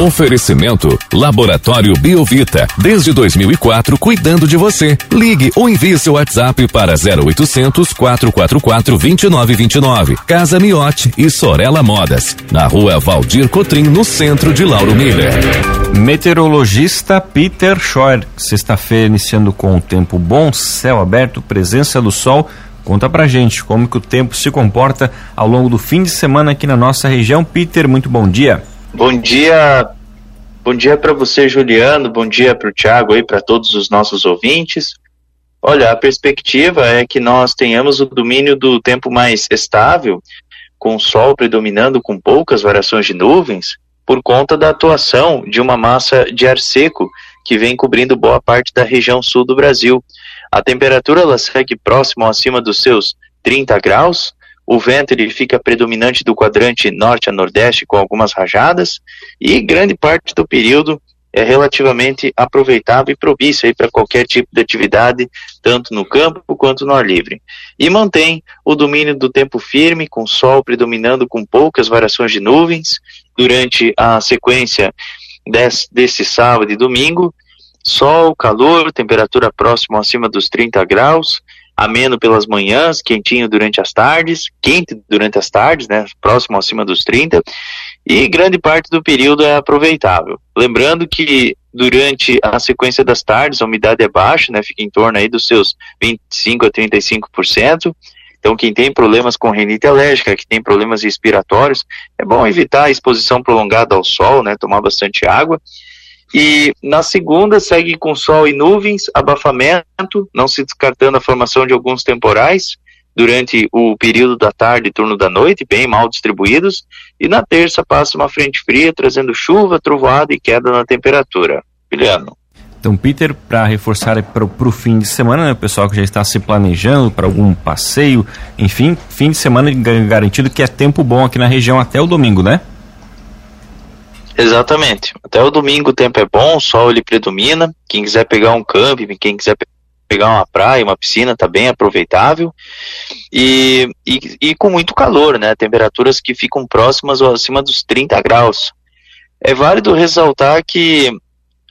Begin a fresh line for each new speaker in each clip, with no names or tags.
Oferecimento Laboratório Biovita. Desde 2004, cuidando de você. Ligue ou envie seu WhatsApp para 0800 444 2929. Casa Miote e Sorella Modas. Na rua Valdir Cotrim, no centro de Lauro Miller.
Meteorologista Peter Schor. Sexta-feira iniciando com o tempo bom, céu aberto, presença do sol. Conta pra gente como que o tempo se comporta ao longo do fim de semana aqui na nossa região. Peter, muito bom dia.
Bom dia, bom dia para você, Juliano. Bom dia para o Thiago e para todos os nossos ouvintes. Olha, a perspectiva é que nós tenhamos o domínio do tempo mais estável, com o sol predominando com poucas variações de nuvens, por conta da atuação de uma massa de ar seco que vem cobrindo boa parte da região sul do Brasil. A temperatura ela segue próximo acima dos seus 30 graus, o vento ele fica predominante do quadrante norte a nordeste com algumas rajadas e grande parte do período é relativamente aproveitável e propício para qualquer tipo de atividade, tanto no campo quanto no ar livre. E mantém o domínio do tempo firme, com sol predominando com poucas variações de nuvens durante a sequência desse sábado e domingo. Sol, calor, temperatura próxima acima dos 30 graus, ameno pelas manhãs, quentinho durante as tardes, quente durante as tardes, né, próximo acima dos 30, e grande parte do período é aproveitável. Lembrando que durante a sequência das tardes a umidade é baixa, né, fica em torno aí dos seus 25 a 35%. Então, quem tem problemas com rinite alérgica, que tem problemas respiratórios, é bom evitar a exposição prolongada ao sol, né, tomar bastante água. E na segunda segue com sol e nuvens, abafamento, não se descartando a formação de alguns temporais durante o período da tarde e turno da noite, bem mal distribuídos. E na terça passa uma frente fria, trazendo chuva, trovoada e queda na temperatura. Juliano.
Então, Peter, para reforçar para o fim de semana, né, o pessoal que já está se planejando para algum passeio, enfim, fim de semana garantido que é tempo bom aqui na região até o domingo, né?
Exatamente. Até o domingo o tempo é bom, o sol ele predomina. Quem quiser pegar um camping, quem quiser pegar uma praia, uma piscina, tá bem aproveitável. E, e, e com muito calor, né? Temperaturas que ficam próximas ou acima dos 30 graus. É válido ressaltar que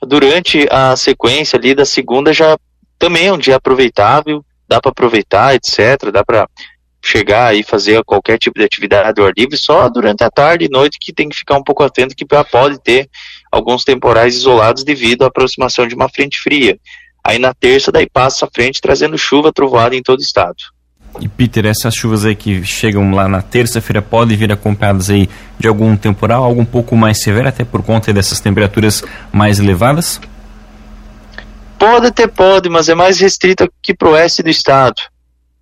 durante a sequência ali da segunda já também é um dia aproveitável, dá para aproveitar, etc. Dá para chegar e fazer qualquer tipo de atividade ao ar livre, só durante a tarde e noite que tem que ficar um pouco atento que pode ter alguns temporais isolados devido à aproximação de uma frente fria. Aí na terça daí passa a frente trazendo chuva trovoada em todo o estado.
E Peter, essas chuvas aí que chegam lá na terça-feira podem vir acompanhadas aí de algum temporal, algo um pouco mais severo, até por conta dessas temperaturas mais elevadas?
Pode ter, pode, mas é mais restrito aqui para o oeste do estado.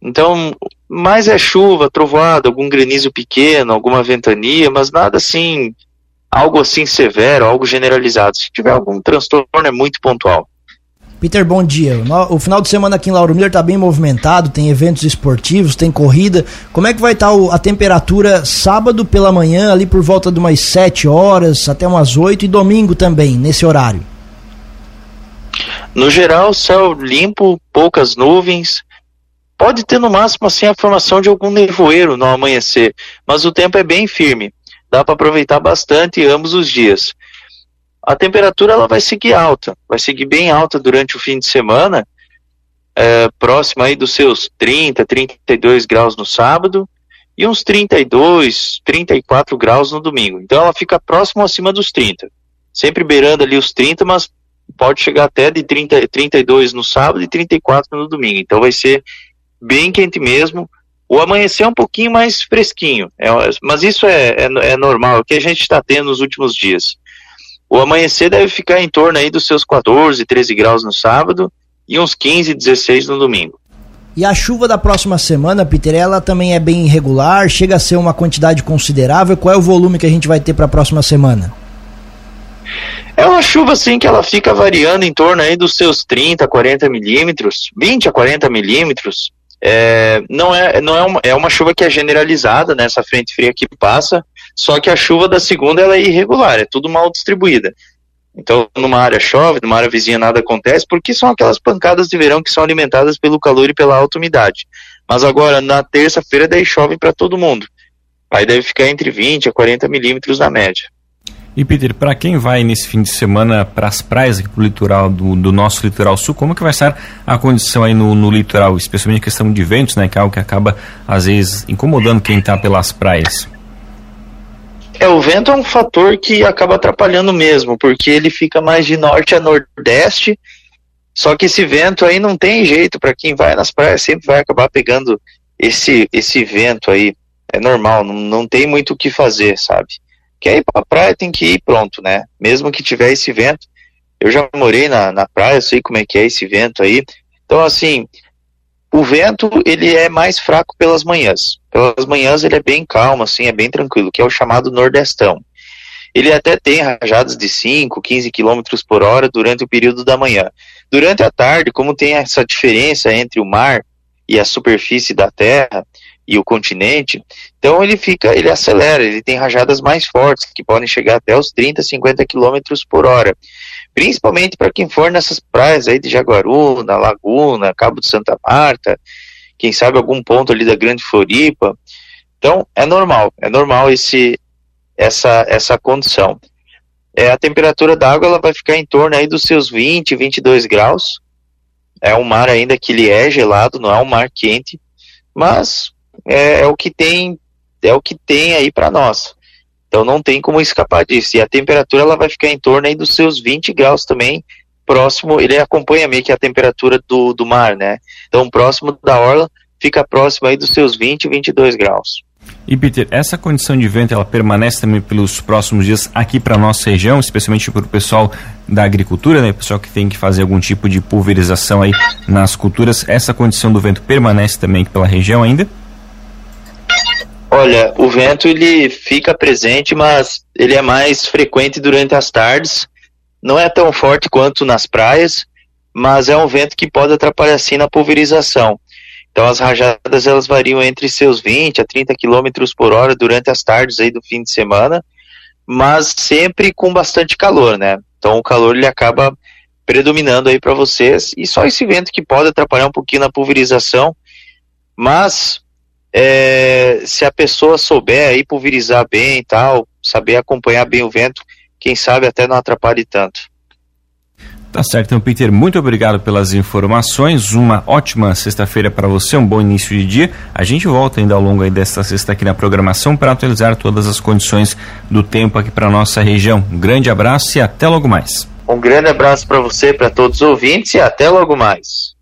Então, mais é chuva, trovoada, algum granizo pequeno, alguma ventania, mas nada assim, algo assim severo, algo generalizado. Se tiver algum transtorno, é muito pontual.
Peter, bom dia. O final de semana aqui em Lauro Miller está bem movimentado, tem eventos esportivos, tem corrida. Como é que vai estar tá a temperatura sábado pela manhã, ali por volta de umas 7 horas até umas 8 e domingo também, nesse horário?
No geral, céu limpo, poucas nuvens, Pode ter no máximo assim a formação de algum nevoeiro no amanhecer, mas o tempo é bem firme. Dá para aproveitar bastante ambos os dias. A temperatura ela vai seguir alta, vai seguir bem alta durante o fim de semana, é, próxima aí dos seus 30, 32 graus no sábado e uns 32, 34 graus no domingo. Então ela fica próximo acima dos 30. Sempre beirando ali os 30, mas pode chegar até de 30, 32 no sábado e 34 no domingo. Então vai ser bem quente mesmo. O amanhecer é um pouquinho mais fresquinho, é, mas isso é, é, é normal, é o que a gente está tendo nos últimos dias. O amanhecer deve ficar em torno aí dos seus 14, 13 graus no sábado e uns 15, 16 no domingo.
E a chuva da próxima semana, Peter, ela também é bem irregular, chega a ser uma quantidade considerável. Qual é o volume que a gente vai ter para a próxima semana?
É uma chuva assim que ela fica variando em torno aí dos seus 30, 40 milímetros, 20 a 40 milímetros, é, não é, não é, uma, é uma chuva que é generalizada nessa frente fria que passa, só que a chuva da segunda ela é irregular, é tudo mal distribuída. Então, numa área chove, numa área vizinha nada acontece, porque são aquelas pancadas de verão que são alimentadas pelo calor e pela alta umidade. Mas agora, na terça-feira, daí chove para todo mundo. Aí deve ficar entre 20 a 40 milímetros na média.
E Peter, para quem vai nesse fim de semana para as praias aqui pro litoral do, do, nosso litoral sul, como que vai estar a condição aí no, no litoral, especialmente a questão de ventos, né, que é algo que acaba às vezes incomodando quem está pelas praias?
É, o vento é um fator que acaba atrapalhando mesmo, porque ele fica mais de norte a nordeste, só que esse vento aí não tem jeito, para quem vai nas praias sempre vai acabar pegando esse, esse vento aí. É normal, não, não tem muito o que fazer, sabe? Quer ir pra praia, tem que ir pronto, né? Mesmo que tiver esse vento. Eu já morei na, na praia, sei como é que é esse vento aí. Então, assim, o vento, ele é mais fraco pelas manhãs. Pelas manhãs ele é bem calmo, assim, é bem tranquilo, que é o chamado nordestão. Ele até tem rajadas de 5, 15 km por hora durante o período da manhã. Durante a tarde, como tem essa diferença entre o mar e a superfície da terra, e o continente, então ele fica, ele acelera, ele tem rajadas mais fortes, que podem chegar até os 30, 50 km por hora. Principalmente para quem for nessas praias aí de Jaguaruna, Laguna, Cabo de Santa Marta, quem sabe algum ponto ali da Grande Floripa. Então, é normal, é normal esse, essa, essa condição. É, a temperatura da água ela vai ficar em torno aí dos seus 20, 22 graus. É um mar ainda que ele é gelado, não é um mar quente, mas é, é o que tem é o que tem aí para nós. Então não tem como escapar disso. E a temperatura ela vai ficar em torno aí dos seus 20 graus também, próximo, ele acompanha meio que a temperatura do, do mar, né? Então próximo da orla fica próximo aí dos seus 20, 22 graus.
E Peter, essa condição de vento ela permanece também pelos próximos dias aqui para nossa região, especialmente para o pessoal da agricultura, né? Pessoal que tem que fazer algum tipo de pulverização aí nas culturas. Essa condição do vento permanece também pela região ainda?
Olha, o vento ele fica presente, mas ele é mais frequente durante as tardes. Não é tão forte quanto nas praias, mas é um vento que pode atrapalhar sim na pulverização. Então as rajadas elas variam entre seus 20 a 30 km por hora durante as tardes aí do fim de semana, mas sempre com bastante calor, né? Então o calor ele acaba predominando aí para vocês e só esse vento que pode atrapalhar um pouquinho na pulverização, mas é, se a pessoa souber aí pulverizar bem e tal, saber acompanhar bem o vento, quem sabe até não atrapalhe tanto.
Tá certo, então, Peter, muito obrigado pelas informações. Uma ótima sexta-feira para você, um bom início de dia. A gente volta ainda ao longo desta sexta aqui na programação para atualizar todas as condições do tempo aqui para nossa região. Um grande abraço e até logo mais.
Um grande abraço para você, para todos os ouvintes e até logo mais.